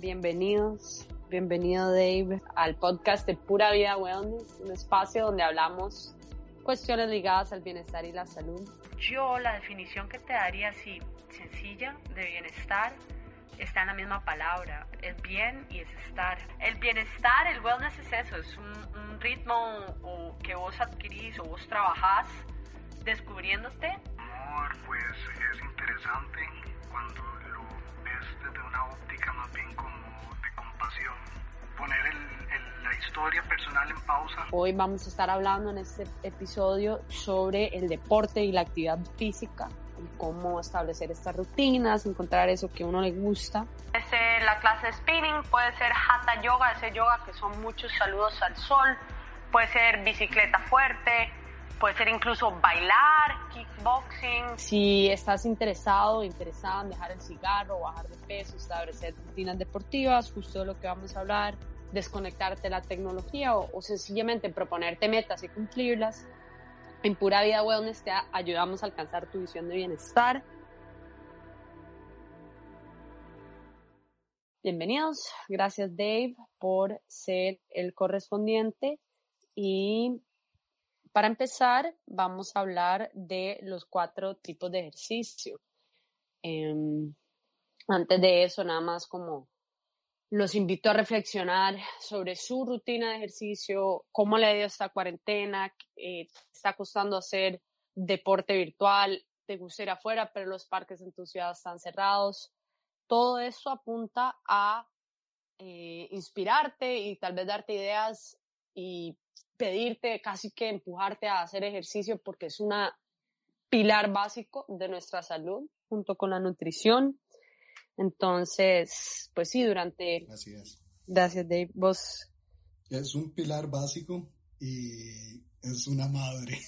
Bienvenidos, bienvenido Dave al podcast de Pura Vida Wellness, un espacio donde hablamos cuestiones ligadas al bienestar y la salud. Yo la definición que te daría así, sencilla, de bienestar, está en la misma palabra, el bien y es estar. El bienestar, el wellness es eso, es un, un ritmo o, que vos adquirís o vos trabajás descubriéndote. Amor, pues es interesante cuando desde una óptica más bien como de compasión. Poner el, el, la historia personal en pausa. Hoy vamos a estar hablando en este episodio sobre el deporte y la actividad física y cómo establecer estas rutinas, encontrar eso que a uno le gusta. Puede ser la clase de spinning, puede ser hatha yoga, ese yoga que son muchos saludos al sol, puede ser bicicleta fuerte, puede ser incluso bailar, kickboxing. Si estás interesado interesada en dejar el cigarro, bajar de peso, establecer rutinas deportivas, justo de lo que vamos a hablar, desconectarte de la tecnología o, o sencillamente proponerte metas y cumplirlas, en Pura Vida Wellness te ayudamos a alcanzar tu visión de bienestar. Bienvenidos, gracias Dave por ser el correspondiente y para empezar vamos a hablar de los cuatro tipos de ejercicio. Eh, antes de eso, nada más como los invito a reflexionar sobre su rutina de ejercicio, cómo le ha ido esta cuarentena, eh, está costando hacer deporte virtual, te gusta ir afuera, pero los parques en tu ciudad están cerrados. Todo eso apunta a eh, inspirarte y tal vez darte ideas y pedirte, casi que empujarte a hacer ejercicio porque es un pilar básico de nuestra salud junto con la nutrición. Entonces, pues sí, durante... Así es. Gracias, Dave. Vos... Es un pilar básico y es una madre.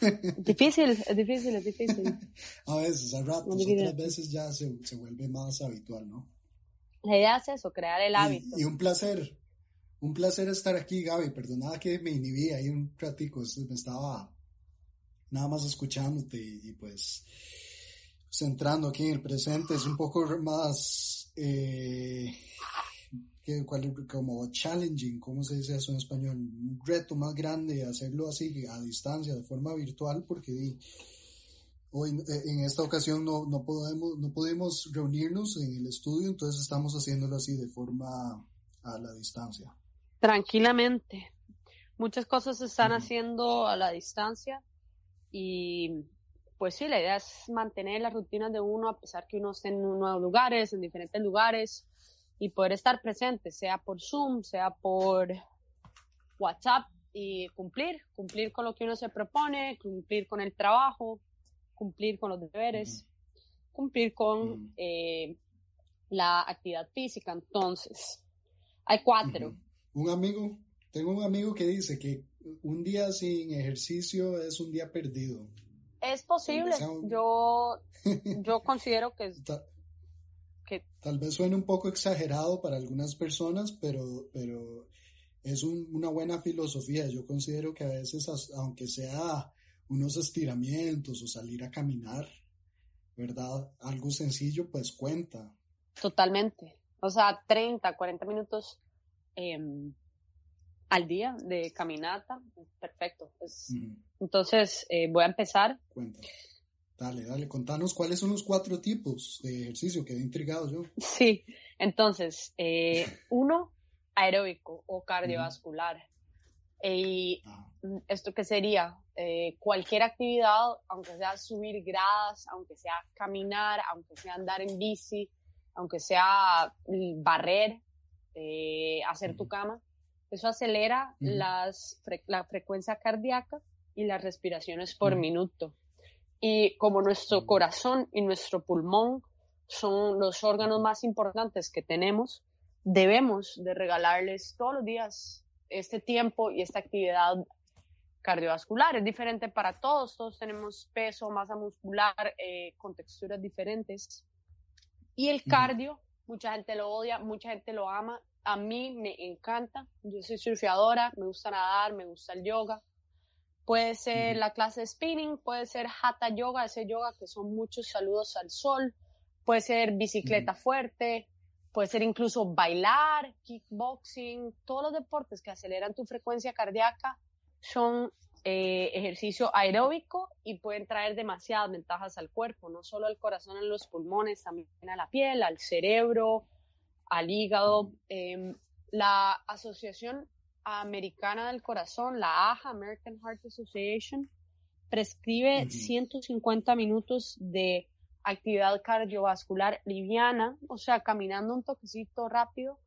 Difícil, es difícil, es difícil. a veces, a ratos, otras veces ya se, se, vuelve más habitual, ¿no? La idea es eso, crear el hábito. Y, y un placer, un placer estar aquí, Gaby. Perdonada que me inhibí ahí un ratico, me estaba nada más escuchándote y, pues centrando aquí en el presente, es un poco más, eh, que, como challenging, ¿cómo se dice eso en español? Un reto más grande hacerlo así a distancia, de forma virtual, porque hoy en esta ocasión no, no, podemos, no pudimos reunirnos en el estudio, entonces estamos haciéndolo así de forma a la distancia. Tranquilamente. Muchas cosas se están uh -huh. haciendo a la distancia y pues sí, la idea es mantener las rutinas de uno a pesar que uno esté en nuevos lugares, en diferentes lugares y poder estar presente, sea por Zoom, sea por WhatsApp y cumplir, cumplir con lo que uno se propone, cumplir con el trabajo, cumplir con los deberes, uh -huh. cumplir con uh -huh. eh, la actividad física. Entonces, hay cuatro. Uh -huh. Un amigo, tengo un amigo que dice que un día sin ejercicio es un día perdido. Es posible. Yo, yo considero que, que... Tal vez suene un poco exagerado para algunas personas, pero, pero es un, una buena filosofía. Yo considero que a veces, aunque sea unos estiramientos o salir a caminar, ¿verdad? Algo sencillo, pues cuenta. Totalmente. O sea, 30, 40 minutos eh, al día de caminata, perfecto. Pues, -huh. Entonces, eh, voy a empezar. Cuenta. Dale, dale, contanos cuáles son los cuatro tipos de ejercicio, quedé intrigado yo. Sí, entonces, eh, uno, aeróbico o cardiovascular. -huh. Y ah. esto que sería eh, cualquier actividad, aunque sea subir gradas, aunque sea caminar, aunque sea andar en bici, aunque sea barrer, eh, hacer uh -huh. tu cama, eso acelera uh -huh. las, la frecuencia cardíaca y las respiraciones por uh -huh. minuto. Y como nuestro corazón y nuestro pulmón son los órganos más importantes que tenemos, debemos de regalarles todos los días este tiempo y esta actividad cardiovascular. Es diferente para todos, todos tenemos peso, masa muscular, eh, con texturas diferentes. Y el cardio, mucha gente lo odia, mucha gente lo ama. A mí me encanta. Yo soy surfeadora, me gusta nadar, me gusta el yoga. Puede ser la clase de spinning, puede ser hatha yoga, ese yoga que son muchos saludos al sol. Puede ser bicicleta fuerte, puede ser incluso bailar, kickboxing, todos los deportes que aceleran tu frecuencia cardíaca son eh, ejercicio aeróbico y pueden traer demasiadas ventajas al cuerpo, no solo al corazón, en los pulmones, también a la piel, al cerebro, al hígado. Em, la Asociación Americana del Corazón, la AHA, American Heart Association, prescribe 150 minutos de actividad cardiovascular liviana, o sea, caminando un toquecito rápido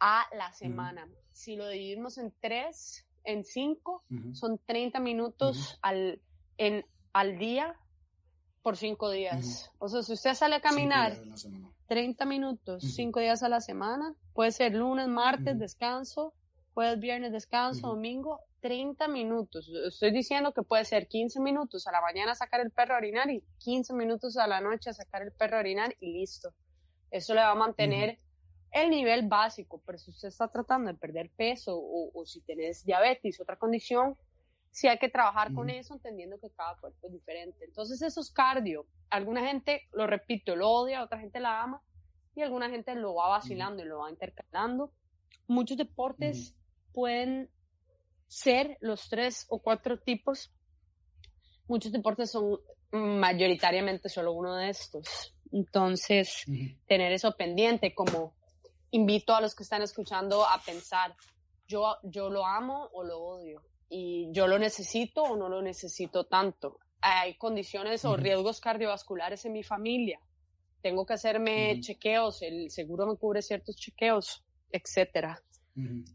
a la semana. Si lo dividimos en tres, en cinco, son 30 minutos al, en, al día por cinco días. O sea, si usted sale a caminar 30 minutos, cinco días a la semana, puede ser lunes, martes, descanso, jueves, viernes, descanso, domingo, 30 minutos. Estoy diciendo que puede ser 15 minutos a la mañana sacar el perro a orinar y 15 minutos a la noche a sacar el perro a orinar y listo. Eso le va a mantener el nivel básico, pero si usted está tratando de perder peso o, si tienes diabetes, otra condición, sí hay que trabajar con eso, entendiendo que cada cuerpo es diferente. Entonces, eso es cardio. Alguna gente, lo repito, lo odia, otra gente la ama y alguna gente lo va vacilando y lo va intercalando. Muchos deportes pueden ser los tres o cuatro tipos. Muchos deportes son mayoritariamente solo uno de estos. Entonces, tener eso pendiente como invito a los que están escuchando a pensar, yo, yo lo amo o lo odio, y yo lo necesito o no lo necesito tanto. Hay condiciones o riesgos cardiovasculares en mi familia. Tengo que hacerme chequeos, el seguro me cubre ciertos chequeos, etcétera.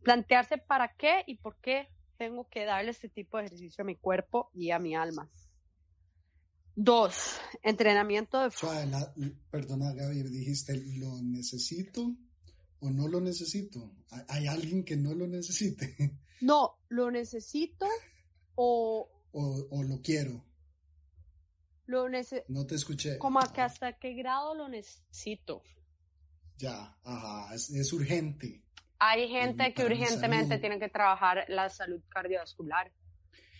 Plantearse para qué y por qué tengo que darle este tipo de ejercicio a mi cuerpo y a mi alma. Dos, entrenamiento de... perdona Gaby, dijiste, lo necesito o no lo necesito? ¿Hay alguien que no lo necesite? No, lo necesito o... O, lo quiero. Lo necesito. No te escuché. Como que hasta qué grado lo necesito. Ya, ajá, es, urgente. Hay gente que urgentemente tiene que trabajar la salud cardiovascular.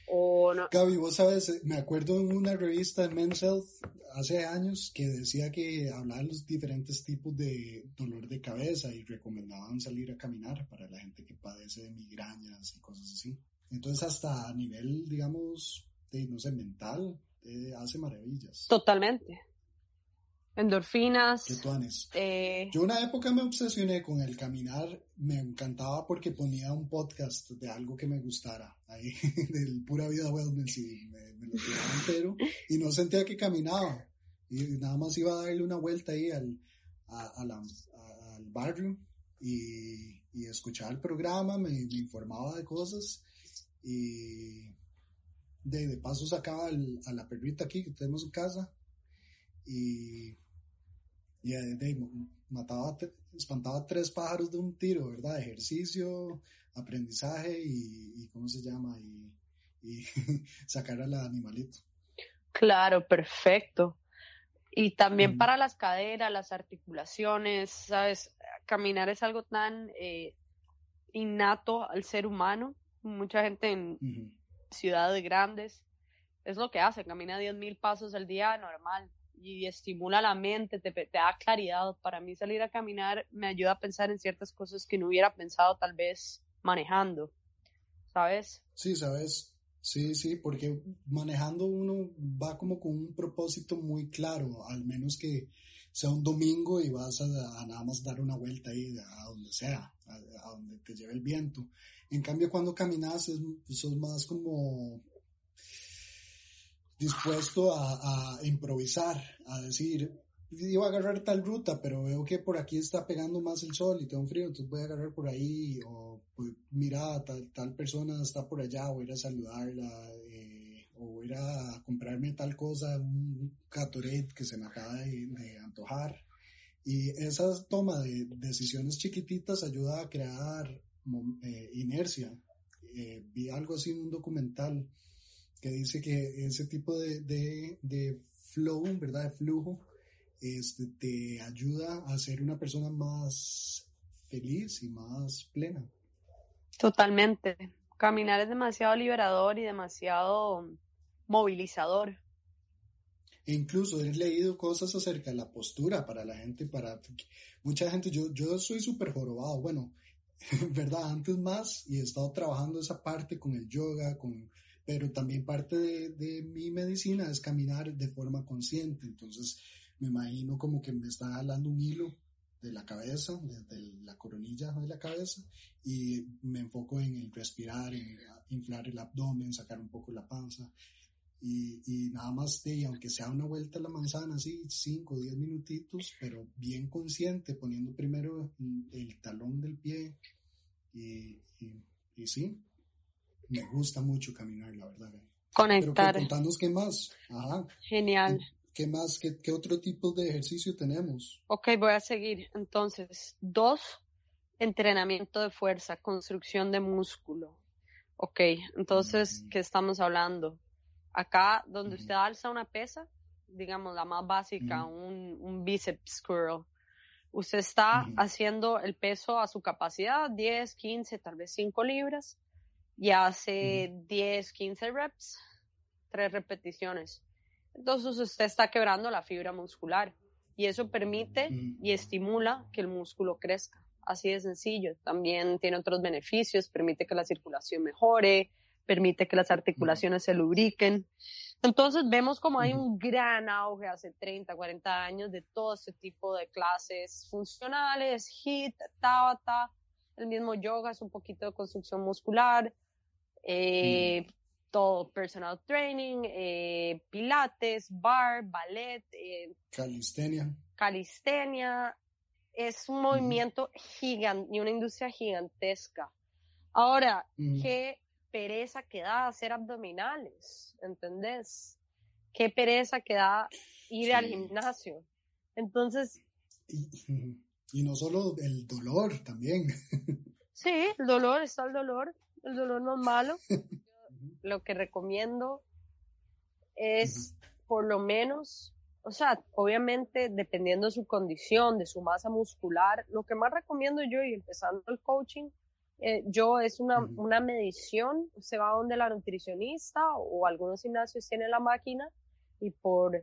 O no. Gaby, vos sabes, me acuerdo en una revista de Men's Health hace años que decía que hablaba de los diferentes tipos de dolor de cabeza y recomendaban salir a caminar para la gente que padece de migrañas y cosas así. Entonces hasta a nivel, digamos, de, no sé, mental, eh, hace maravillas. Totalmente endorfinas. Eh, Yo una época me obsesioné con el caminar, me encantaba porque ponía un podcast de algo que me gustara, ahí, del pura vida wellness, y me, lo tiraba entero, y no sentía que caminaba, y nada más iba a darle una vuelta ahí al, al barrio, y, y, escuchaba el programa, me, informaba de cosas, y de, de paso sacaba a la perrita aquí que tenemos en casa, y y de, mataba, espantaba tres pájaros de un tiro, ¿verdad? Ejercicio, aprendizaje y, ¿cómo se llama? Y, sacar al animalito. Claro, perfecto. Y también para las caderas, las articulaciones, ¿sabes? Caminar es algo tan eh, innato al ser humano. Mucha gente en ciudades grandes es lo que hace, camina 10.000 pasos al día normal y estimula la mente, te, te, da claridad. Para mí salir a caminar me ayuda a pensar en ciertas cosas que no hubiera pensado tal vez manejando, ¿sabes? Sí, sabes. Sí, sí, porque manejando uno va como con un propósito muy claro, al menos que sea un domingo y vas a, nada más dar una vuelta ahí a donde sea, a, donde te lleve el viento. En cambio, cuando caminas, es, sos más como dispuesto a, improvisar, a decir, iba a agarrar tal ruta, pero veo que por aquí está pegando más el sol y tengo frío, entonces voy a agarrar por ahí, o pues, mira, tal, tal persona está por allá, voy a ir a saludarla, eh, o voy a ir a comprarme tal cosa, un Gatorade que se me acaba de, antojar. Y esa toma de decisiones chiquititas ayuda a crear eh, inercia. Eh, vi algo así en un documental que dice que ese tipo de, de, de flow, ¿verdad? De flujo, este, te ayuda a ser una persona más feliz y más plena. Totalmente. Caminar es demasiado liberador y demasiado movilizador. E incluso he leído cosas acerca de la postura para la gente, para mucha gente, yo, yo soy súper jorobado, bueno, verdad, antes más y he estado trabajando esa parte con el yoga, con, pero también parte de, mi medicina es caminar de forma consciente, entonces me imagino como que me está jalando un hilo de la cabeza, desde la coronilla de la cabeza, y me enfoco en el respirar, en inflar el abdomen, sacar un poco la panza, y, y nada más de, aunque sea una vuelta a la manzana, así, 5 o 10 minutitos, pero bien consciente, poniendo primero el, talón del pie, y, y, sí, me gusta mucho caminar, la verdad. Conectar. Pero contanos qué más. Ajá. Genial. ¿Qué más? ¿Qué, ¿Qué, otro tipo de ejercicio tenemos? Ok, voy a seguir. Entonces, dos, entrenamiento de fuerza, construcción de músculo. Ok, entonces, ¿qué estamos hablando? Acá, donde usted alza una pesa, digamos la más básica, un, un bíceps curl, usted está haciendo el peso a su capacidad, 10, 15, tal vez 5 libras, y hace 10, 15 reps, 3 repeticiones entonces usted está quebrando la fibra muscular y eso permite y estimula que el músculo crezca. Así de sencillo. También tiene otros beneficios, permite que la circulación mejore, permite que las articulaciones se lubriquen. Entonces vemos como hay un gran auge hace 30, 40 años de todo este tipo de clases funcionales, HIIT, Tabata, el mismo yoga es un poquito de construcción muscular, eh, todo personal training, eh, pilates, bar, ballet, eh, calistenia. Calistenia. Es un movimiento gigante y una industria gigantesca. Ahora, qué pereza que da hacer abdominales, ¿entendés? Qué pereza que da ir al gimnasio. Entonces... Y, y no solo el dolor también. Sí, el dolor, está el dolor. El dolor no es malo. lo que recomiendo es por lo menos, o sea, obviamente dependiendo de su condición, de su masa muscular, lo que más recomiendo yo y empezando el coaching, eh, yo es una, una medición, se va donde la nutricionista o algunos gimnasios tienen la máquina y por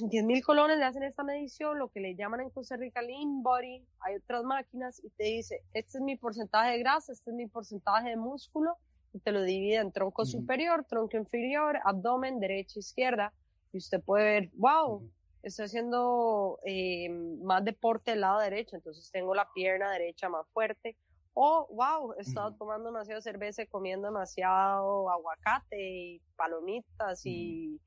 10 mil colones le hacen esta medición, lo que le llaman en Costa Rica lean body, hay otras máquinas y te dice, este es mi porcentaje de grasa, este es mi porcentaje de músculo te lo divide en tronco superior, tronco inferior, abdomen, derecha, izquierda, y usted puede ver, wow, estoy haciendo eh, más deporte del lado derecho, entonces tengo la pierna derecha más fuerte, o wow, he estado tomando demasiado cerveza y comiendo demasiado aguacate y palomitas y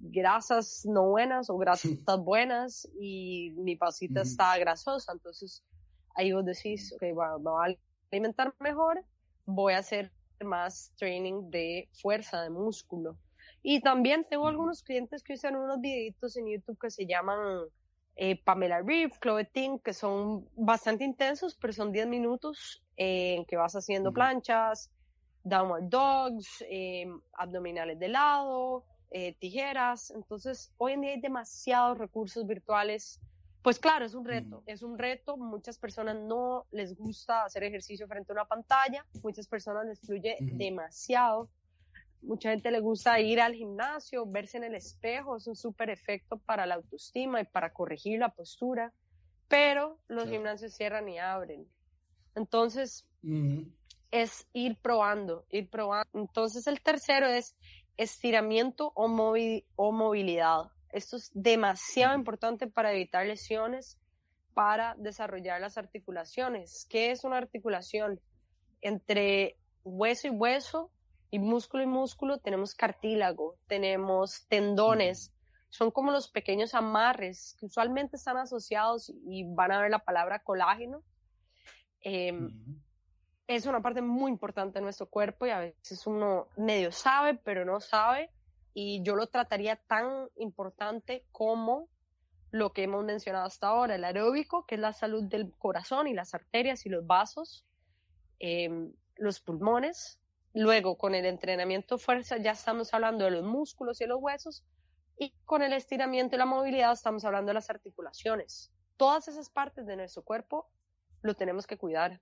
grasas no buenas o grasas buenas y mi pasita está grasosa, entonces ahí vos decís, ok, bueno, voy a alimentar mejor, voy a hacer más training de fuerza, de músculo. Y también tengo algunos clientes que usan unos videitos en YouTube que se llaman eh, Pamela Reeve, Chloe Ting, que son bastante intensos, pero son 10 minutos en que vas haciendo planchas, downward dogs, eh, abdominales de lado, eh, tijeras. Entonces, hoy en día hay demasiados recursos virtuales pues claro, es un reto, es un reto. Muchas personas no les gusta hacer ejercicio frente a una pantalla, muchas personas les fluye demasiado. Mucha gente le gusta ir al gimnasio, verse en el espejo, es un súper efecto para la autoestima y para corregir la postura, pero los gimnasios cierran y abren. Entonces, es ir probando, ir probando. Entonces, el tercero es estiramiento o, o movilidad. Esto es demasiado importante para evitar lesiones, para desarrollar las articulaciones. ¿Qué es una articulación? Entre hueso y hueso y músculo y músculo tenemos cartílago, tenemos tendones. Son como los pequeños amarres que usualmente están asociados y van a ver la palabra colágeno. Em, es una parte muy importante de nuestro cuerpo y a veces uno medio sabe, pero no sabe y yo lo trataría tan importante como lo que hemos mencionado hasta ahora, el aeróbico, que es la salud del corazón y las arterias y los vasos, em, los pulmones. Luego, con el entrenamiento fuerza, ya estamos hablando de los músculos y los huesos. Y con el estiramiento y la movilidad, estamos hablando de las articulaciones. Todas esas partes de nuestro cuerpo lo tenemos que cuidar.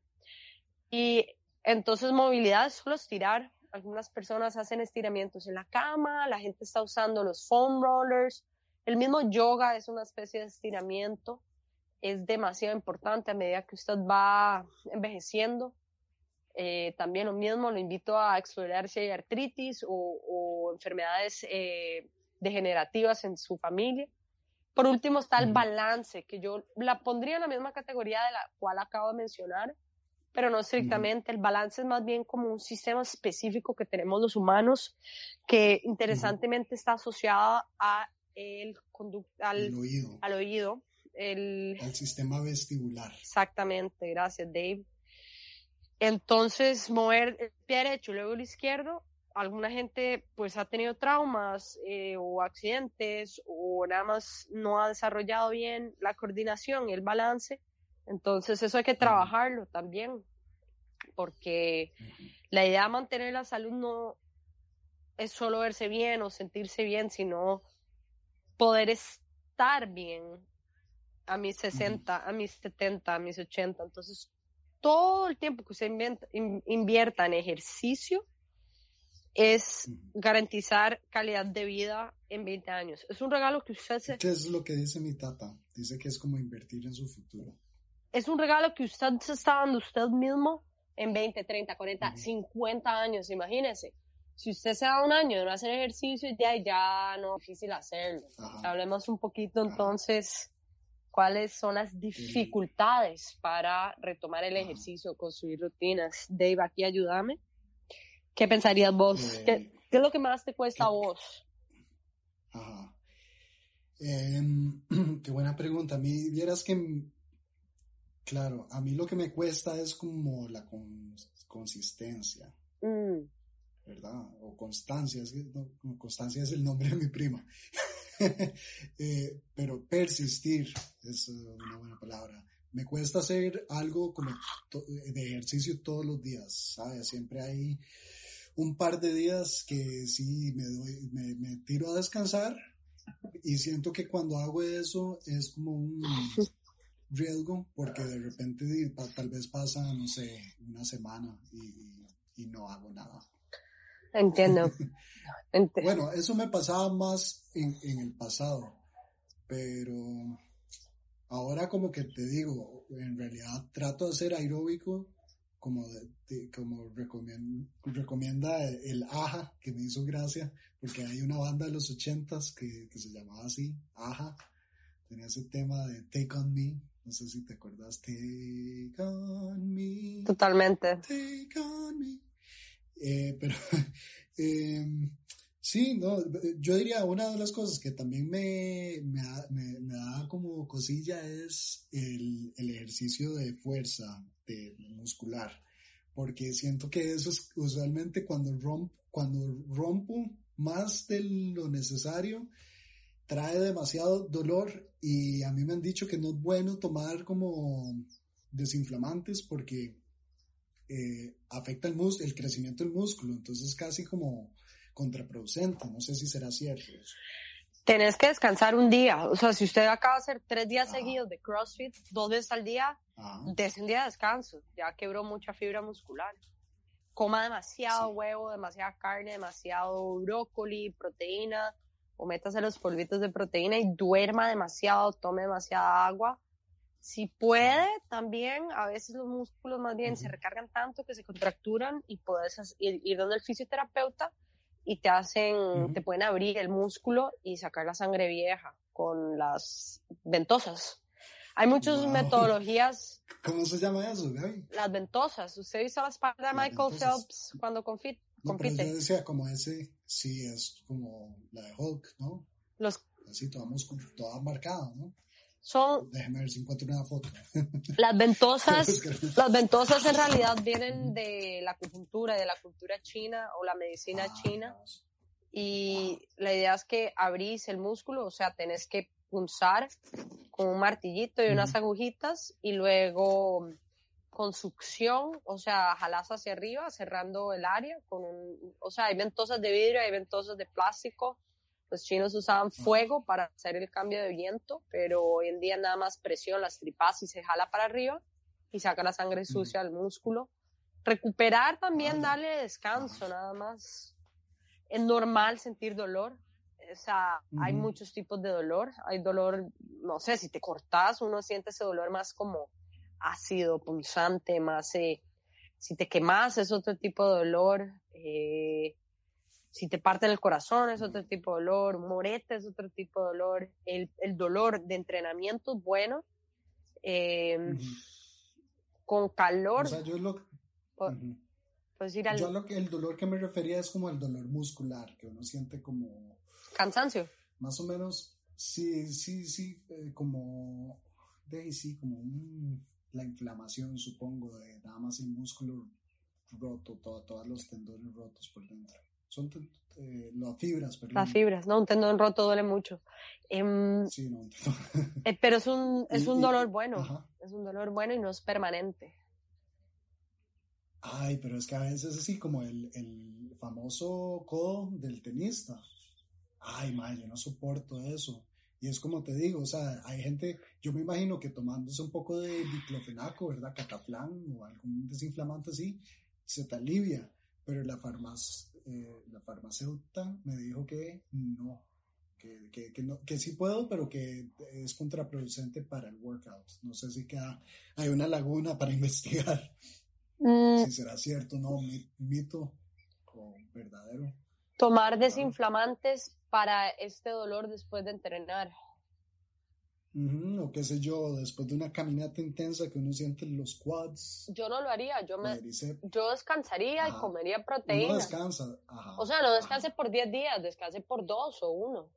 Y entonces, movilidad es solo estirar. Algunas personas hacen estiramientos en la cama, la gente está usando los foam rollers, el mismo yoga es una especie de estiramiento, es demasiado importante a medida que usted va envejeciendo. Eh, también lo mismo, lo invito a explorar si hay artritis o, enfermedades eh, degenerativas en su familia. Por último está el balance, que yo la pondría en la misma categoría de la cual acabo de mencionar, pero no estrictamente. El balance es más bien como un sistema específico que tenemos los humanos, que interesantemente está asociado a el al, oído. Al oído. El, al sistema vestibular. Exactamente, gracias Dave. Entonces, mover el pie derecho y luego el izquierdo, alguna gente pues ha tenido traumas eh, o accidentes o nada más no ha desarrollado bien la coordinación y el balance. Entonces, eso hay que trabajarlo también, porque la idea de mantener la salud no es solo verse bien o sentirse bien, sino poder estar bien a mis 60, a mis 70, a mis 80. Entonces, todo el tiempo que usted invierta en ejercicio es garantizar calidad de vida en 20 años. Es un regalo que usted se... ¿Qué es lo que dice mi tata? Dice que es como invertir en su futuro. Es un regalo que usted se está dando usted mismo en 20, 30, 40, 50 años, imagínese si usted se da un año de no hacer ejercicio, ya, ya no es difícil hacerlo. Hablemos un poquito entonces cuáles son las dificultades para retomar el ejercicio, construir rutinas. Dave, aquí ayúdame. ¿Qué pensarías vos? ¿Qué, eh, es lo que más te cuesta a vos? Ajá. Em, qué buena pregunta. A mí, vieras que, claro, a mí lo que me cuesta es como la consistencia. Mm. ¿verdad? O Constancia, es Constancia es el nombre de mi prima. Eh, pero persistir es una buena palabra. Me cuesta hacer algo como de ejercicio todos los días, ¿sabes? Siempre hay un par de días que sí me, doy, me, tiro a descansar y siento que cuando hago eso es como un riesgo porque de repente tal vez pasa, no sé, una semana y no hago nada. Entiendo. bueno, eso me pasaba más en, el pasado, pero ahora como que te digo, en realidad trato de hacer aeróbico como, como recomienda, el, AJA, que me hizo gracia, porque hay una banda de los ochentas que, que se llamaba así, AJA, tenía ese tema de Take On Me, no sé si te acuerdas, Take On Me. Totalmente. Take On Me. Eh, pero em, sí, no, yo diría una de las cosas que también me, me, da como cosilla es el, ejercicio de fuerza de, muscular, porque siento que eso es usualmente cuando, romp, cuando rompo más de lo necesario, trae demasiado dolor y a mí me han dicho que no es bueno tomar como desinflamantes porque eh, afecta el, el crecimiento del músculo, entonces es casi como contraproducente, no sé si será cierto Tenés que descansar un día, o sea, si usted acaba de hacer tres días seguidos de CrossFit, dos veces al día, des un día de descanso, ya quebró mucha fibra muscular. Coma demasiado huevo, demasiada carne, demasiado brócoli, proteína, o métase los polvitos de proteína y duerma demasiado, tome demasiada agua si puede, también a veces los músculos más bien se recargan tanto que se contracturan y puedes ir, donde el fisioterapeuta y te hacen, te pueden abrir el músculo y sacar la sangre vieja con las ventosas. Hay muchas metodologías. ¿Cómo se llama eso, Las ventosas. ¿Usted hizo la espalda de Michael Phelps cuando compite? No, pero yo decía como ese, sí, es como la de Hulk, ¿no? Los... Así, toda, toda marcada, ¿no? son... Déjeme ver si encuentro una foto. Las ventosas, las ventosas en realidad vienen de la acupuntura, de la cultura china o la medicina ah, china. Y la idea es que abrís el músculo, o sea, tenés que punzar con un martillito y unas agujitas y luego con succión, o sea, jalas hacia arriba, cerrando el área con un, o sea, hay ventosas de vidrio, hay ventosas de plástico. Los chinos usaban fuego para hacer el cambio de viento, pero hoy en día nada más presión las tripas y se jala para arriba y saca la sangre sucia al músculo. Recuperar también, darle descanso, nada más. Es normal sentir dolor, o sea, hay muchos tipos de dolor. Hay dolor, no sé, si te cortas, uno siente ese dolor más como ácido, punzante, más, eh, si te quemas es otro tipo de dolor. Eh, si te parte el corazón es otro tipo de dolor. Morete es otro tipo de dolor. El, el dolor de entrenamiento es bueno. Eh, con calor. O sea, yo lo, pues ir al... Yo lo que el dolor que me refería es como el dolor muscular, que uno siente como Cansancio. Más o menos, sí, sí, sí, eh, como, de sí, como la inflamación, supongo, de nada más el músculo roto, todo, todos los tendones rotos por dentro. Son eh, las fibras, perdón. Las fibras, no, un tendón roto duele mucho. Em, sí, no, eh, pero es un, es un dolor bueno, es un dolor bueno y no es permanente. Ay, pero es que a veces es así como el, el famoso codo del tenista ay, madre, yo no soporto eso. Y es como te digo, o sea, hay gente, yo me imagino que tomándose un poco de diclofenaco, ¿verdad? Cataflán o algún desinflamante así, se te alivia. Pero la, farmac eh, la farmacéutica me dijo que no, que, que, que, no, que sí puedo, pero que es contraproducente para el workout. No sé si queda, hay una laguna para investigar mm. si será cierto, no, mito o verdadero. Tomar desinflamantes para este dolor después de entrenar. o qué sé yo, después de una caminata intensa que uno siente los quads. Yo no lo haría, yo me yo descansaría y comería proteína. No descansa, O sea, no descanse por 10 días, descanse por 2 o 1.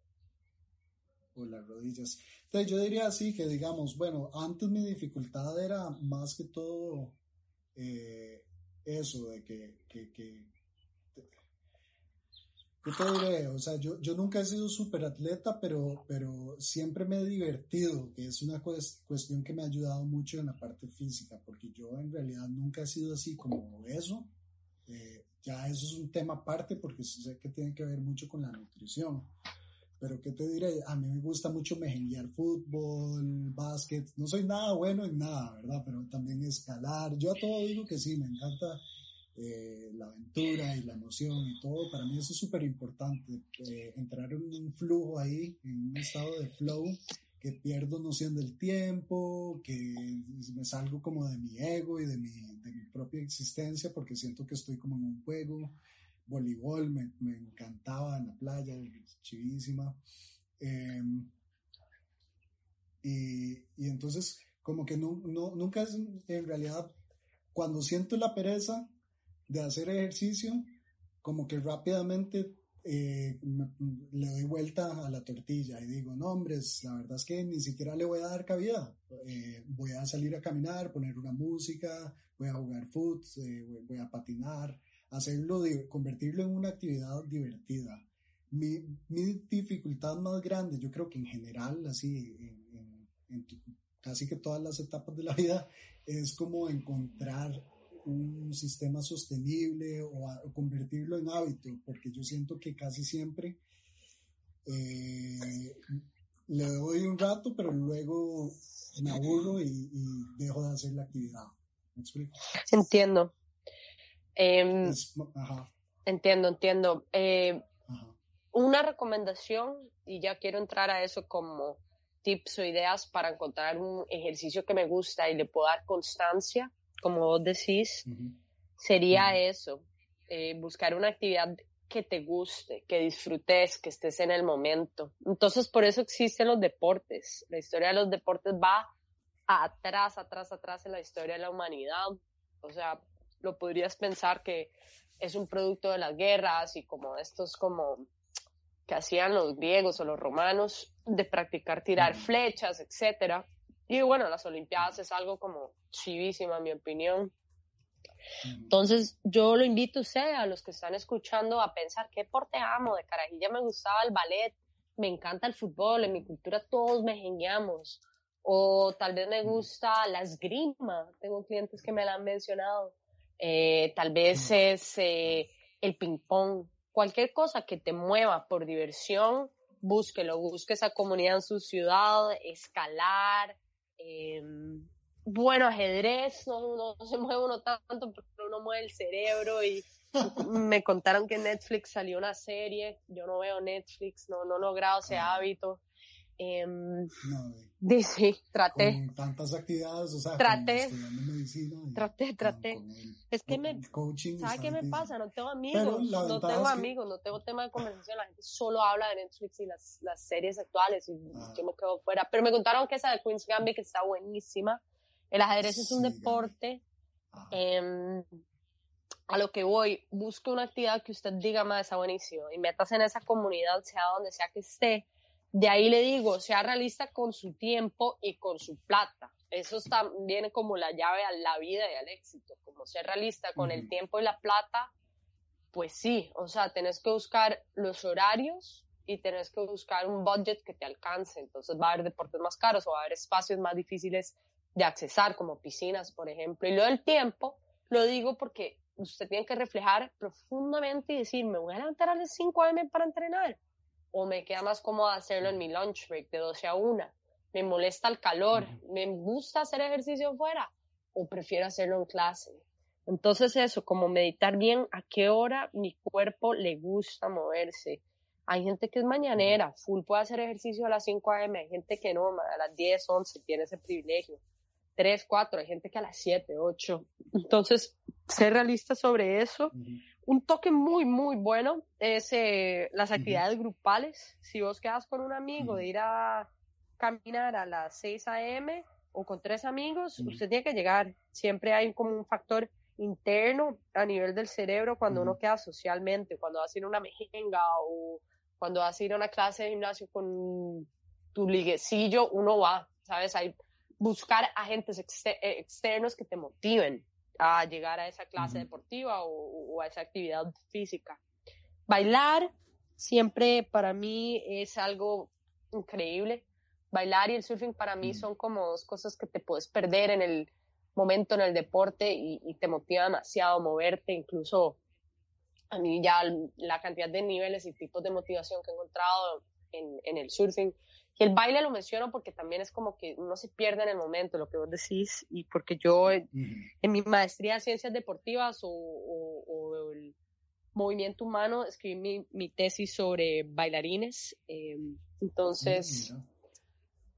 O las rodillas. Entonces yo diría así que digamos, bueno, antes mi dificultad era más que todo eh, eso de que, que, que ¿Qué te diré? O sea, yo, yo nunca he sido súper atleta, pero, pero siempre me he divertido, que es una cuestión que me ha ayudado mucho en la parte física, porque yo en realidad nunca he sido así como eso. Eh, ya eso es un tema aparte porque sé que tiene que ver mucho con la nutrición. Pero ¿qué te diré? A mí me gusta mucho mejenguear fútbol, básquet. No soy nada bueno en nada, ¿verdad? Pero también escalar. Yo a todo digo que sí, me encanta eh, la aventura y la emoción y todo, para mí eso es súper importante, eh, entrar en un flujo ahí, en un estado de flow, que pierdo noción del tiempo, que me salgo como de mi ego y de mi, de mi propia existencia, porque siento que estoy como en un juego, voleibol, me, me encantaba en la playa, chivísima. Em, y, y, entonces, como que no, no, nunca es, en realidad, cuando siento la pereza, de hacer ejercicio, como que rápidamente eh, le doy vuelta a la tortilla y digo, no, hombres, la verdad es que ni siquiera le voy a dar cabida. Eh, voy a salir a caminar, poner una música, voy a jugar foot, eh, voy a patinar, hacerlo, convertirlo en una actividad divertida. Mi, mi, dificultad más grande, yo creo que en general, así, en, en casi que todas las etapas de la vida, es como encontrar un sistema sostenible o, convertirlo en hábito, porque yo siento que casi siempre eh, le doy un rato, pero luego me aburro y, dejo de hacer la actividad. ¿Me explico? Entiendo. Em, entiendo, entiendo. Eh, una recomendación, y ya quiero entrar a eso como tips o ideas para encontrar un ejercicio que me gusta y le puedo dar constancia como vos decís, sería eso, eh, buscar una actividad que te guste, que disfrutes, que estés en el momento. Entonces, por eso existen los deportes. La historia de los deportes va atrás, atrás, atrás en la historia de la humanidad. O sea, lo podrías pensar que es un producto de las guerras y como estos como que hacían los griegos o los romanos de practicar tirar flechas, etcétera. Y bueno, las Olimpiadas es algo como chivísima, en mi opinión. Entonces, yo lo invito a usted, a los que están escuchando, a pensar qué deporte amo. De carajilla me gustaba el ballet, me encanta el fútbol, en mi cultura todos me geniamos. O tal vez me gusta la esgrima, tengo clientes que me la han mencionado. Eh, tal vez es eh, el ping-pong, cualquier cosa que te mueva por diversión, búsquelo, busque esa comunidad en su ciudad, escalar, eh, bueno, ajedrez, no, no, se mueve uno tanto, pero uno mueve el cerebro y me contaron que en Netflix salió una serie, yo no veo Netflix, no, no he logrado ese hábito. Eh, no, sí, traté. Con tantas actividades, o sea, traté, medicina. traté, traté. es que me, ¿sabes qué me pasa? No tengo amigos, no tengo amigos, no tengo tema de conversación, la gente solo habla de Netflix y las, las series actuales y ah. yo me quedo fuera. Pero me contaron que esa de Queen's Gambit que está buenísima. El ajedrez es un deporte. Eh, a lo que voy, busque una actividad que usted diga más está buenísimo y metas en esa comunidad, sea donde sea que esté. De ahí le digo, sea realista con su tiempo y con su plata. Eso está, viene como la llave a la vida y al éxito. Como ser realista con el tiempo y la plata, pues sí, o sea, tenés que buscar los horarios y tenés que buscar un budget que te alcance. Entonces va a haber deportes más caros o va a haber espacios más difíciles de accesar, como piscinas, por ejemplo. Y lo del tiempo, lo digo porque usted tiene que reflejar profundamente y decir, me voy a levantar a las 5 a.m. para entrenar. O me queda más cómodo hacerlo en mi lunch break de 12 a 1. Me molesta el calor. Me gusta hacer ejercicio fuera. O prefiero hacerlo en clase. Entonces eso, como meditar bien a qué hora mi cuerpo le gusta moverse. Hay gente que es mañanera, full puede hacer ejercicio a las 5 a.m., hay gente que no, a las 10, 11 tiene ese privilegio. 3, 4, hay gente que a las 7, 8. Entonces, ser realista sobre eso. Un toque muy, muy bueno es eh, las actividades grupales. Si vos quedas con un amigo de ir a caminar a las 6 a.m. o con tres amigos, usted tiene que llegar. Siempre hay como un factor interno a nivel del cerebro cuando uno queda socialmente, cuando vas a ir a una mejenga o cuando vas a ir a una clase de gimnasio con tu liguecillo, uno va, ¿sabes? Hay buscar agentes externos que te motiven a llegar a esa clase deportiva o, a esa actividad física. Bailar siempre para mí es algo increíble. Bailar y el surfing para mí son como dos cosas que te puedes perder en el momento en el deporte y, te motiva demasiado moverte, incluso a mí ya la cantidad de niveles y tipos de motivación que he encontrado en, en el surfing el baile lo menciono porque también es como que uno se pierde en el momento, lo que vos decís, y porque yo en mi maestría de ciencias deportivas o, el movimiento humano escribí mi, tesis sobre bailarines. Em, entonces,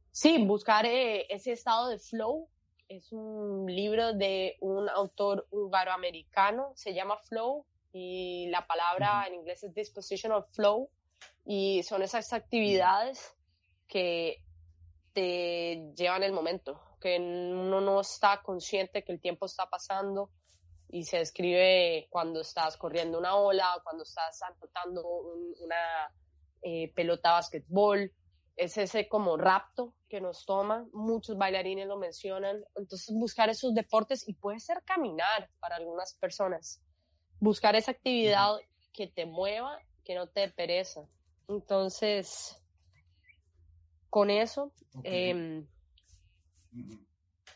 sí, buscar eh, ese estado de flow. Es un libro de un autor húngaro-americano, se llama Flow, y la palabra en inglés es Disposition of Flow, y son esas actividades que te llevan el momento, que uno no está consciente que el tiempo está pasando y se describe cuando estás corriendo una ola, cuando estás anotando una eh, pelota de basquetbol, es ese como rapto que nos toma, muchos bailarines lo mencionan, entonces buscar esos deportes y puede ser caminar para algunas personas, buscar esa actividad que te mueva, que no te pereza. Entonces, con eso, em,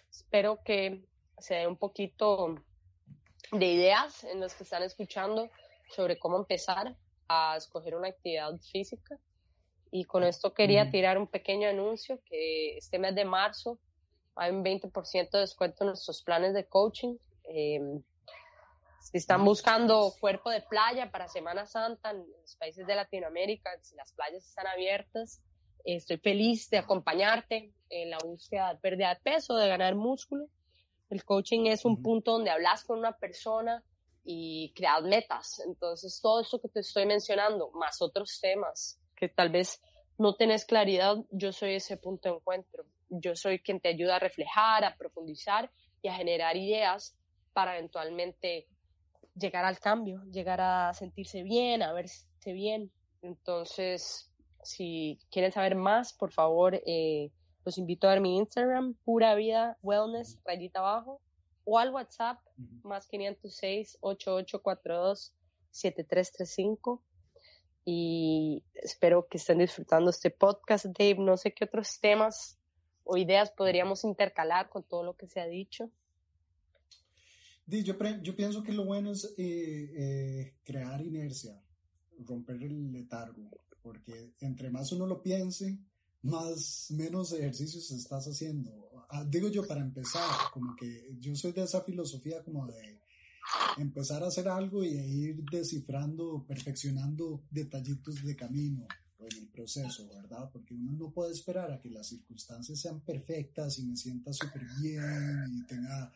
espero que se dé un poquito de ideas en los que están escuchando sobre cómo empezar a escoger una actividad física. Y con esto quería tirar un pequeño anuncio que este mes de marzo hay un 20% de descuento en nuestros planes de coaching. Em, si están buscando cuerpo de playa para Semana Santa en los países de Latinoamérica, si las playas están abiertas, Estoy feliz de acompañarte en la búsqueda de pérdida de peso, de ganar músculo. El coaching es un punto donde hablas con una persona y creas metas. Entonces, todo eso que te estoy mencionando, más otros temas que tal vez no tenés claridad, yo soy ese punto de encuentro. Yo soy quien te ayuda a reflejar, a profundizar y a generar ideas para eventualmente llegar al cambio, llegar a sentirse bien, a verse bien. Entonces, si quieren saber más, por favor, eh, los invito a ver mi Instagram, Pura Vida Wellness, rayita abajo, o al WhatsApp, más 506 8842 7335. y espero que estén disfrutando este podcast, Dave. No sé qué otros temas o ideas podríamos intercalar con todo lo que se ha dicho. Yo, yo pienso que lo bueno es eh, eh, crear inercia, romper el letargo, porque entre más uno lo piense, más menos ejercicios estás haciendo. Ah, digo yo para empezar, como que yo soy de esa filosofía como de empezar a hacer algo y ir descifrando, perfeccionando detallitos de camino en el proceso, ¿verdad? Porque uno no puede esperar a que las circunstancias sean perfectas y me sienta súper bien y tenga,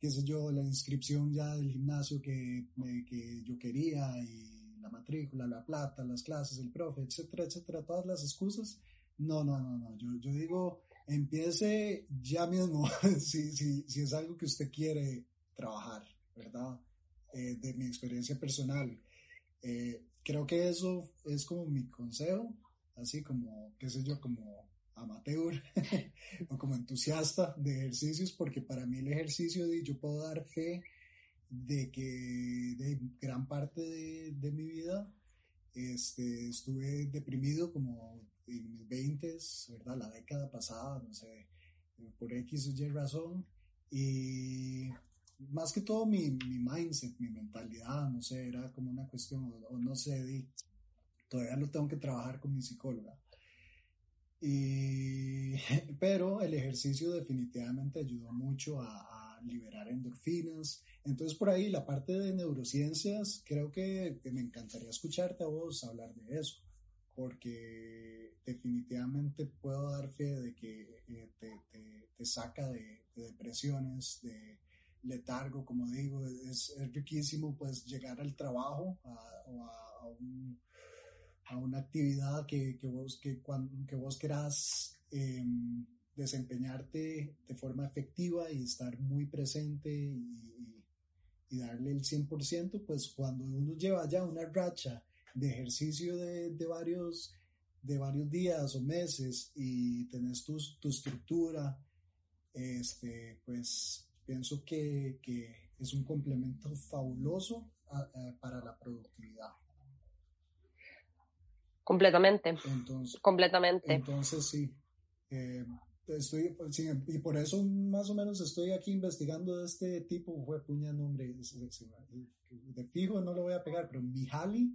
qué sé yo, la inscripción ya del gimnasio que, que yo quería y la matrícula, la plata, las clases, el profe, etcétera, etcétera, todas las excusas. No, no, no, no. Yo, yo digo, empiece ya mismo si, si, si es algo que usted quiere trabajar, ¿verdad? Eh, de mi experiencia personal. Eh, creo que eso es como mi consejo, así como, qué sé yo, como amateur o como entusiasta de ejercicios, porque para mí el ejercicio, yo puedo dar fe de que de gran parte de, de mi vida este, estuve deprimido como en mis 20, ¿verdad? La década pasada, no sé, por X o Y razón. Y más que todo mi, mi mindset, mi mentalidad, no sé, era como una cuestión, o, no sé, todavía lo tengo que trabajar con mi psicóloga. Y, pero el ejercicio definitivamente ayudó mucho a, liberar endorfinas. Entonces por ahí la parte de neurociencias, creo que, me encantaría escucharte a vos hablar de eso, porque definitivamente puedo dar fe de que eh, te, te, saca de, de depresiones, de, letargo, como digo, es, riquísimo pues llegar al trabajo o a, un, a, una actividad que, que vos, que, cuando, que vos querás em, desempeñarte de forma efectiva y estar muy presente y, y, darle el 100%, pues cuando uno lleva ya una racha de ejercicio de, de varios de varios días o meses y tenés tu, tu estructura, este, pues pienso que, que es un complemento fabuloso para la productividad. Completamente. Entonces, Completamente. Entonces, sí. Eh, estoy, y por eso más o menos estoy aquí investigando este tipo, fue puña nombre, de fijo no lo voy a pegar, pero Mihaly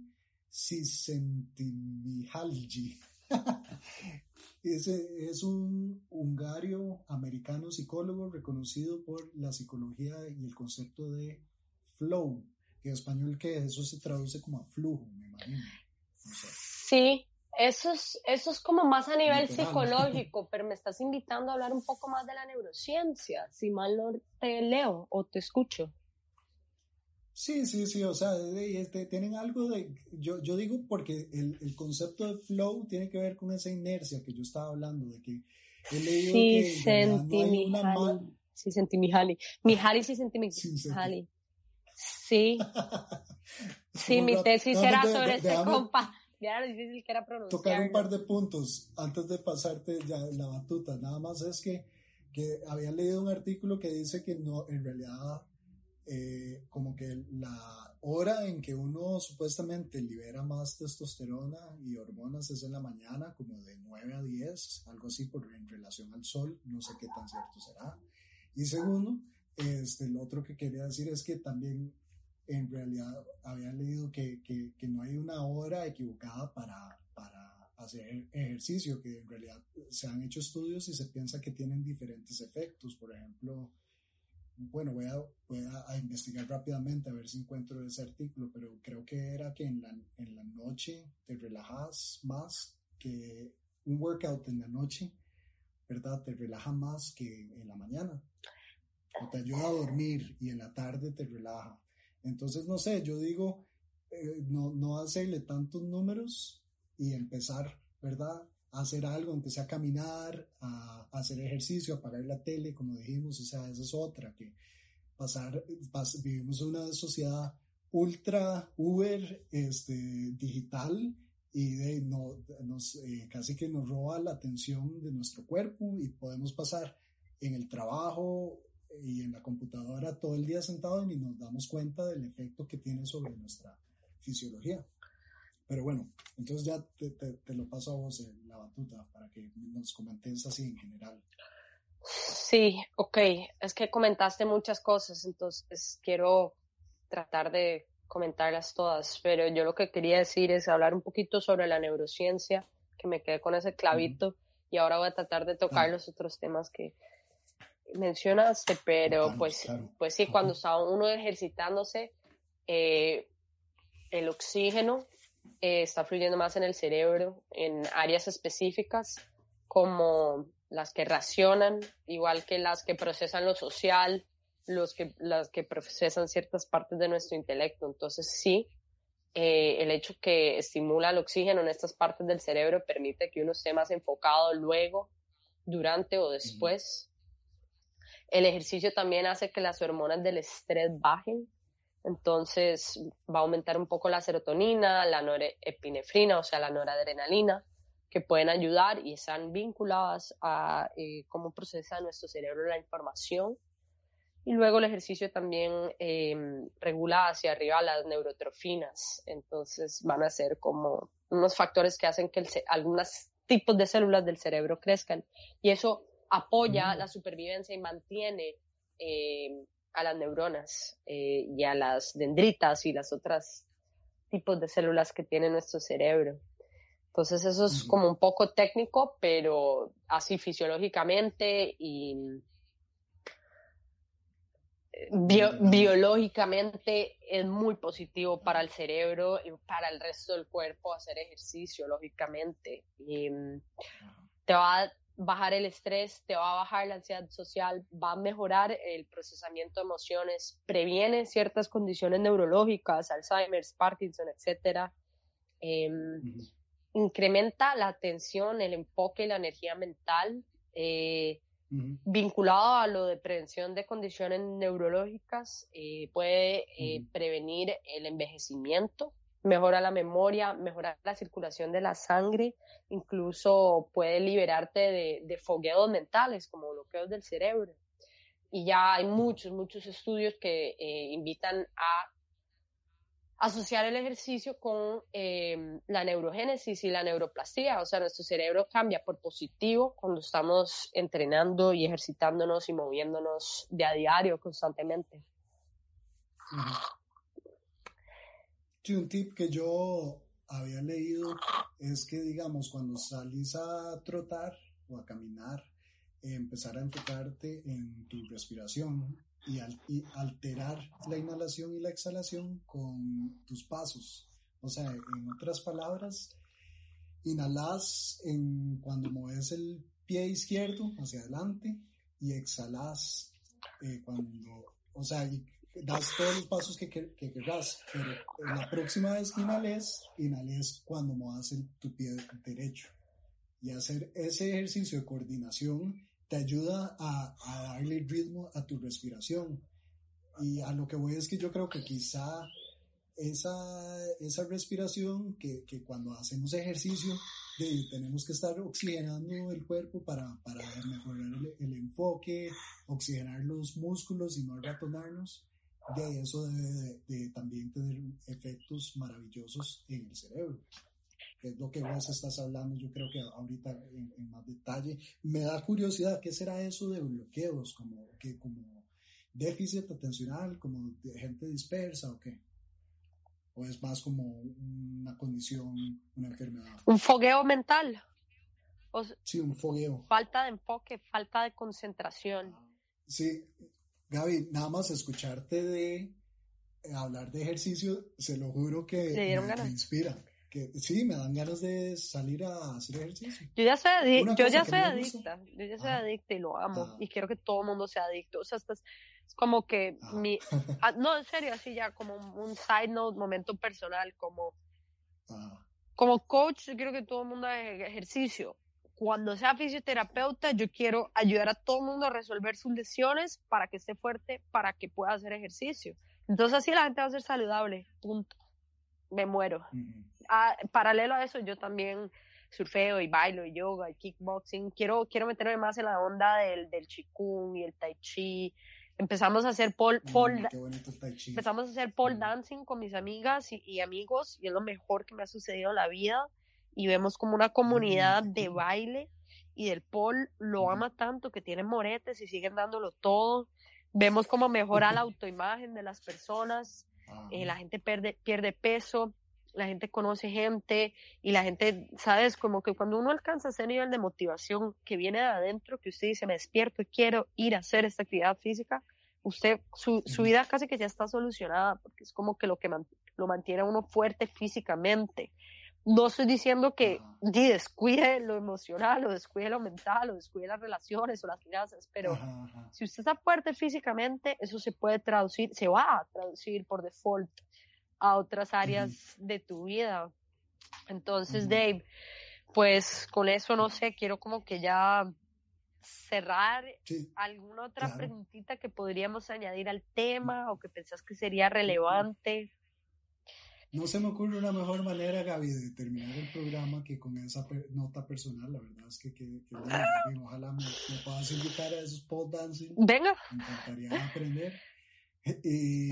Csikszentmihalyi. Ese es un hungario americano psicólogo reconocido por la psicología y el concepto de flow, en español que eso se traduce como a flujo, me imagino. Sí, eso es, eso es como más a nivel psicológico, pero me estás invitando a hablar un poco más de la neurociencia, si mal no te leo o te escucho. Sí, sí, sí, o sea, este, tienen algo de, yo, yo digo porque el, el, concepto de flow tiene que ver con esa inercia que yo estaba hablando, de que he leído sí, que sentí no mi mal... Sí, sentí mi Jali. Mi Jali sí sentí mi Jali. Sí. sí, mi tesis era sobre ese compa. Ya era difícil que era pronunciar. Tocar un par de puntos antes de pasarte ya la batuta. Nada más es que, que había leído un artículo que dice que no, en realidad eh, como que la hora en que uno supuestamente libera más testosterona y hormonas es en la mañana, como de 9 a 10, algo así por, en relación al sol, no sé qué tan cierto será. Y segundo, este, lo otro que quería decir es que también en realidad había leído que, que, no hay una hora equivocada para, para hacer ejercicio, que en realidad se han hecho estudios y se piensa que tienen diferentes efectos, por ejemplo, bueno, voy, a, voy a, investigar rápidamente a ver si encuentro ese artículo, pero creo que era que en la, en la noche te relajas más que un workout en la noche, ¿verdad? Te relaja más que en la mañana. Te ayuda a dormir y en la tarde te relaja. Entonces, no sé, yo digo, eh, no, no hacerle tantos números y empezar, ¿verdad? hacer algo, aunque sea caminar, a, hacer ejercicio, apagar la tele, como dijimos, o sea, esa es otra, que pasar, vivimos en una sociedad ultra, uber, este, digital, y de, no, nos, eh, casi que nos roba la atención de nuestro cuerpo y podemos pasar en el trabajo y en la computadora todo el día sentado y ni nos damos cuenta del efecto que tiene sobre nuestra fisiología. Pero bueno, entonces ya te, te, lo paso a vos la batuta para que nos comentes así en general. Sí, ok. Es que comentaste muchas cosas, entonces quiero tratar de comentarlas todas, pero yo lo que quería decir es hablar un poquito sobre la neurociencia, que me quedé con ese clavito, y ahora voy a tratar de tocar los otros temas que mencionaste, pero pues, pues sí, cuando está uno ejercitándose, eh, el oxígeno eh, está fluyendo más en el cerebro, en áreas específicas como las que racionan, igual que las que procesan lo social, los que, las que procesan ciertas partes de nuestro intelecto. Entonces sí, eh, el hecho que estimula el oxígeno en estas partes del cerebro permite que uno esté más enfocado luego, durante o después. El ejercicio también hace que las hormonas del estrés bajen, entonces va a aumentar un poco la serotonina, la norepinefrina, o sea, la noradrenalina, que pueden ayudar y están vinculadas a eh, cómo procesa nuestro cerebro la información. Y luego el ejercicio también em, regula hacia arriba las neurotrofinas, entonces van a ser como unos factores que hacen que algunos tipos de células del cerebro crezcan y eso apoya mm. la supervivencia y mantiene em, a las neuronas eh, y a las dendritas y las otras tipos de células que tiene nuestro cerebro. Entonces eso es como un poco técnico, pero así fisiológicamente y eh, biológicamente es muy positivo para el cerebro y para el resto del cuerpo hacer ejercicio, lógicamente. Y mm, te va bajar el estrés, te va a bajar la ansiedad social, va a mejorar el procesamiento de emociones, previene ciertas condiciones neurológicas, Alzheimer's, Parkinson, etc. Em, incrementa la atención, el enfoque y la energía mental, eh, vinculado a lo de prevención de condiciones neurológicas, eh, puede eh, prevenir el envejecimiento, mejora la memoria, mejora la circulación de la sangre, incluso puede liberarte de, de fogueos mentales como bloqueos del cerebro. Y ya hay muchos, muchos estudios que eh, invitan a asociar el ejercicio con em, la neurogénesis y la neuroplastía, o sea, nuestro cerebro cambia por positivo cuando estamos entrenando y ejercitándonos y moviéndonos de a diario constantemente. Sí, un tip que yo había leído es que, digamos, cuando salís a trotar o a caminar, empezar a enfocarte en tu respiración y, alterar la inhalación y la exhalación con tus pasos. O sea, en otras palabras, inhalas en, cuando mueves el pie izquierdo hacia adelante y exhalas eh, cuando, o sea, das todos los pasos que, que, querrás, pero la próxima vez que inhales, inhales cuando muevas el, tu pie derecho. Y hacer ese ejercicio de coordinación te ayuda a, a, darle ritmo a tu respiración. Y a lo que voy es que yo creo que quizá esa, esa respiración que, que cuando hacemos ejercicio tenemos que estar oxigenando el cuerpo para, para mejorar el, el, enfoque, oxigenar los músculos y no ratonarnos de eso debe de, también tener efectos maravillosos en el cerebro. Que es lo que vos estás hablando, yo creo que ahorita en, más detalle. Me da curiosidad, ¿qué será eso de bloqueos? ¿Como, que, como déficit atencional, como de gente dispersa o qué? ¿O es más como una condición, una enfermedad? Un fogueo mental. sí, un fogueo. Falta de enfoque, falta de concentración. Sí, Gaby, nada más escucharte de eh, hablar de ejercicio, se lo juro que me, inspira. Que, sí, me dan ganas de salir a hacer ejercicio. Yo ya soy, yo ya soy adicta, yo ya soy adicta y lo amo. Ah. Y quiero que todo el mundo sea adicto. O sea, es como que ah. mi... Ah, no, en serio, así ya como un side note, momento personal, como... Como coach, yo quiero que todo el mundo haga ejercicio cuando sea fisioterapeuta, yo quiero ayudar a todo el mundo a resolver sus lesiones para que esté fuerte, para que pueda hacer ejercicio. Entonces así la gente va a ser saludable, punto. Me muero. Ah, paralelo a eso, yo también surfeo y bailo y yoga y kickboxing. Quiero, quiero meterme más en la onda del, del chikung y el tai chi Empezamos a hacer pole, pole, Mm, empezamos a hacer pole Mm. dancing con mis amigas y, y amigos y es lo mejor que me ha sucedido en la vida y vemos como una comunidad de baile y del pole lo ama tanto que tienen moretes y siguen dándolo todo. Vemos cómo mejora la autoimagen de las personas, eh, la gente pierde, pierde peso, la gente conoce gente y la gente, sabes, como que cuando uno alcanza ese nivel de motivación que viene de adentro, que usted dice, me despierto y quiero ir a hacer esta actividad física, usted, su, su vida casi que ya está solucionada, porque es como que lo que man- lo mantiene a uno fuerte físicamente. No estoy diciendo que di, descuide lo emocional o descuide lo mental o descuide las relaciones o las finanzas, pero Ajá, ajá. si usted está fuerte físicamente, eso se puede traducir, se va a traducir por default a otras áreas de tu vida. Entonces. Dave, pues con eso no sé, quiero como que ya cerrar Sí, alguna otra Claro. preguntita que podríamos añadir al tema o que pensás que sería relevante. No se me ocurre una mejor manera, Gaby, de terminar el programa que con esa per- nota personal. La verdad es que, que, que bueno, bien, ojalá me, me puedas invitar a esos pole dancing. Venga, Me encantaría aprender. Y,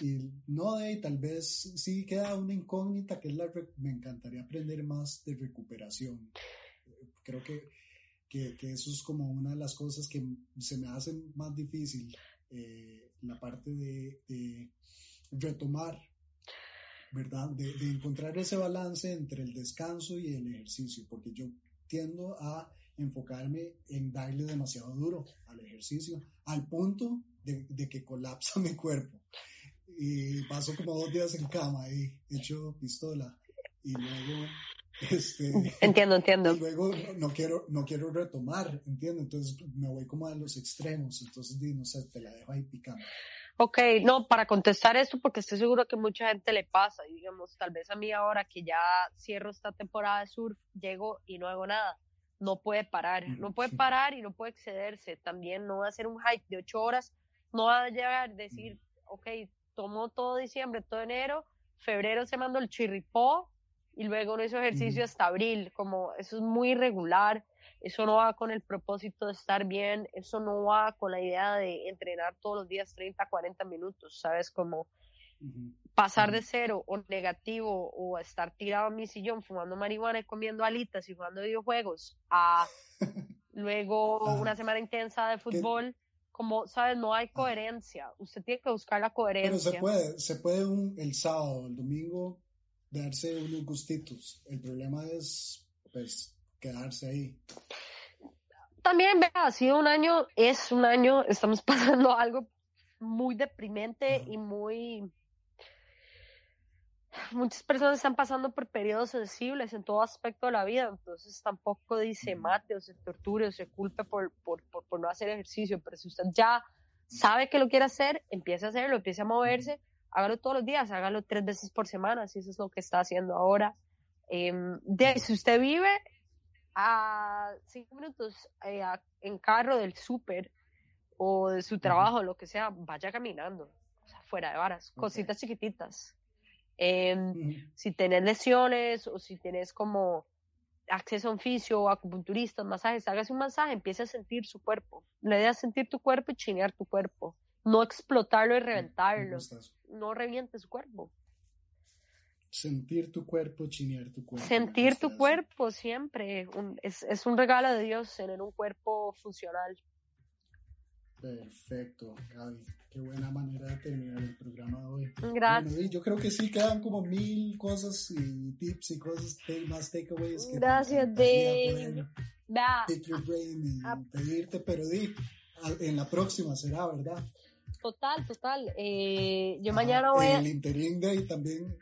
y no de, tal vez sí queda una incógnita que es la, me encantaría aprender más de recuperación. Creo que, que, que eso es como una de las cosas que se me hace más difícil, eh, la parte de, de retomar, ¿verdad? De, de encontrar ese balance entre el descanso y el ejercicio, porque yo tiendo a enfocarme en darle demasiado duro al ejercicio, al punto de, de que colapsa mi cuerpo. Y paso como dos días en cama ahí, hecho pistola. Y luego, este, entiendo, entiendo. y luego no, quiero, no quiero retomar, ¿entiendes? Entonces me voy como a los extremos, entonces no sé, te la dejo ahí picando. Ok, no, para contestar esto, porque estoy seguro que mucha gente le pasa, y digamos, tal vez a mí ahora que ya cierro esta temporada de surf, llego y no hago nada. No puede parar, no puede parar y no puede excederse. También no va a hacer un hike de ocho horas, no va a llegar a decir, ok, tomó todo diciembre, todo enero, febrero se mandó el chirripó y luego no hizo ejercicio Ujú. hasta abril, como eso es muy irregular, eso no va con el propósito de estar bien, eso no va con la idea de entrenar todos los días 30, 40 minutos, ¿sabes? Como pasar de cero o negativo o estar tirado en mi sillón fumando marihuana y comiendo alitas y jugando videojuegos a luego una semana intensa de fútbol, como, ¿sabes? No hay coherencia. Usted tiene que buscar la Pero coherencia. se puede, se puede un, el sábado, el domingo, darse unos gustitos. El problema es, pues, quedarse ahí. También, vea, ha sido un año, es un año, estamos pasando algo muy deprimente Ajá. y muy... Muchas personas están pasando por periodos sensibles en todo aspecto de la vida, entonces tampoco dice mate o se torture o se culpe por, por, por, por no hacer ejercicio, pero si usted ya sabe que lo quiere hacer, empiece a hacerlo, empiece a moverse, hágalo todos los días, hágalo tres veces por semana, si eso es lo que está haciendo ahora. Em, de, si usted vive a cinco minutos eh, a- en carro del súper o de su trabajo, lo que sea, vaya caminando, o sea, fuera de varas, cositas chiquititas. Em, si tenés lesiones o si tenés como acceso a un fisio o acupunturista, masajes, hágase un masaje, empiece a sentir su cuerpo. La idea es sentir tu cuerpo y chinear tu cuerpo, no explotarlo y reventarlo, no reviente su cuerpo. Sentir tu cuerpo, chinear tu cuerpo. Sentir tu cuerpo siempre, un- es, es un regalo de Dios tener un cuerpo funcional. Perfecto, Gaby. Qué buena manera de terminar el programa de hoy. Gracias. Bueno, yo creo que sí quedan como mil cosas y tips y cosas take- más takeaways. que Gracias, Dave. Pick your brain y Ah. pedirte, pero di, en la próxima será, ¿verdad? total, total. Eh, yo mañana voy En el interim day también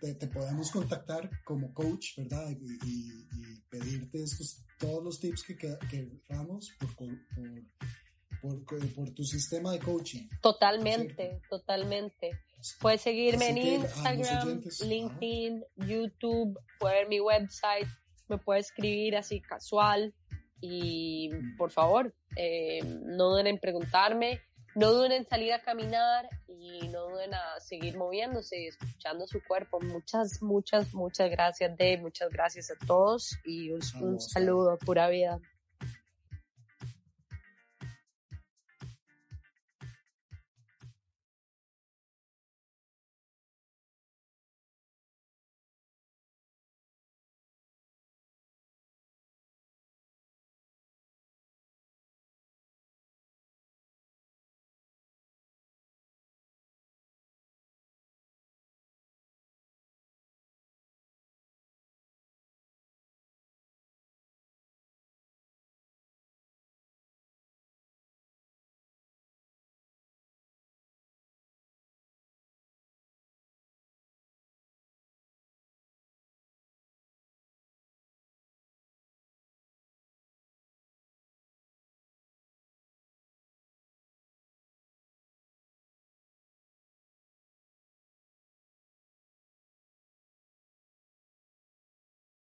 te, te podemos contactar como coach, ¿verdad? Y, y- y pedirte estos, todos los tips que que- queramos por, por, por, por tu sistema de coaching. Totalmente, totalmente. Puedes seguirme Así en que, a los Instagram, ajá. LinkedIn, YouTube, puede ver mi website, me puede escribir así casual y por favor, eh, no duden en preguntarme, no duden en salir a caminar y no duden a seguir moviéndose y escuchando su cuerpo. Muchas, muchas, muchas gracias Dave, muchas gracias a todos y un, A un saludo, pura vida.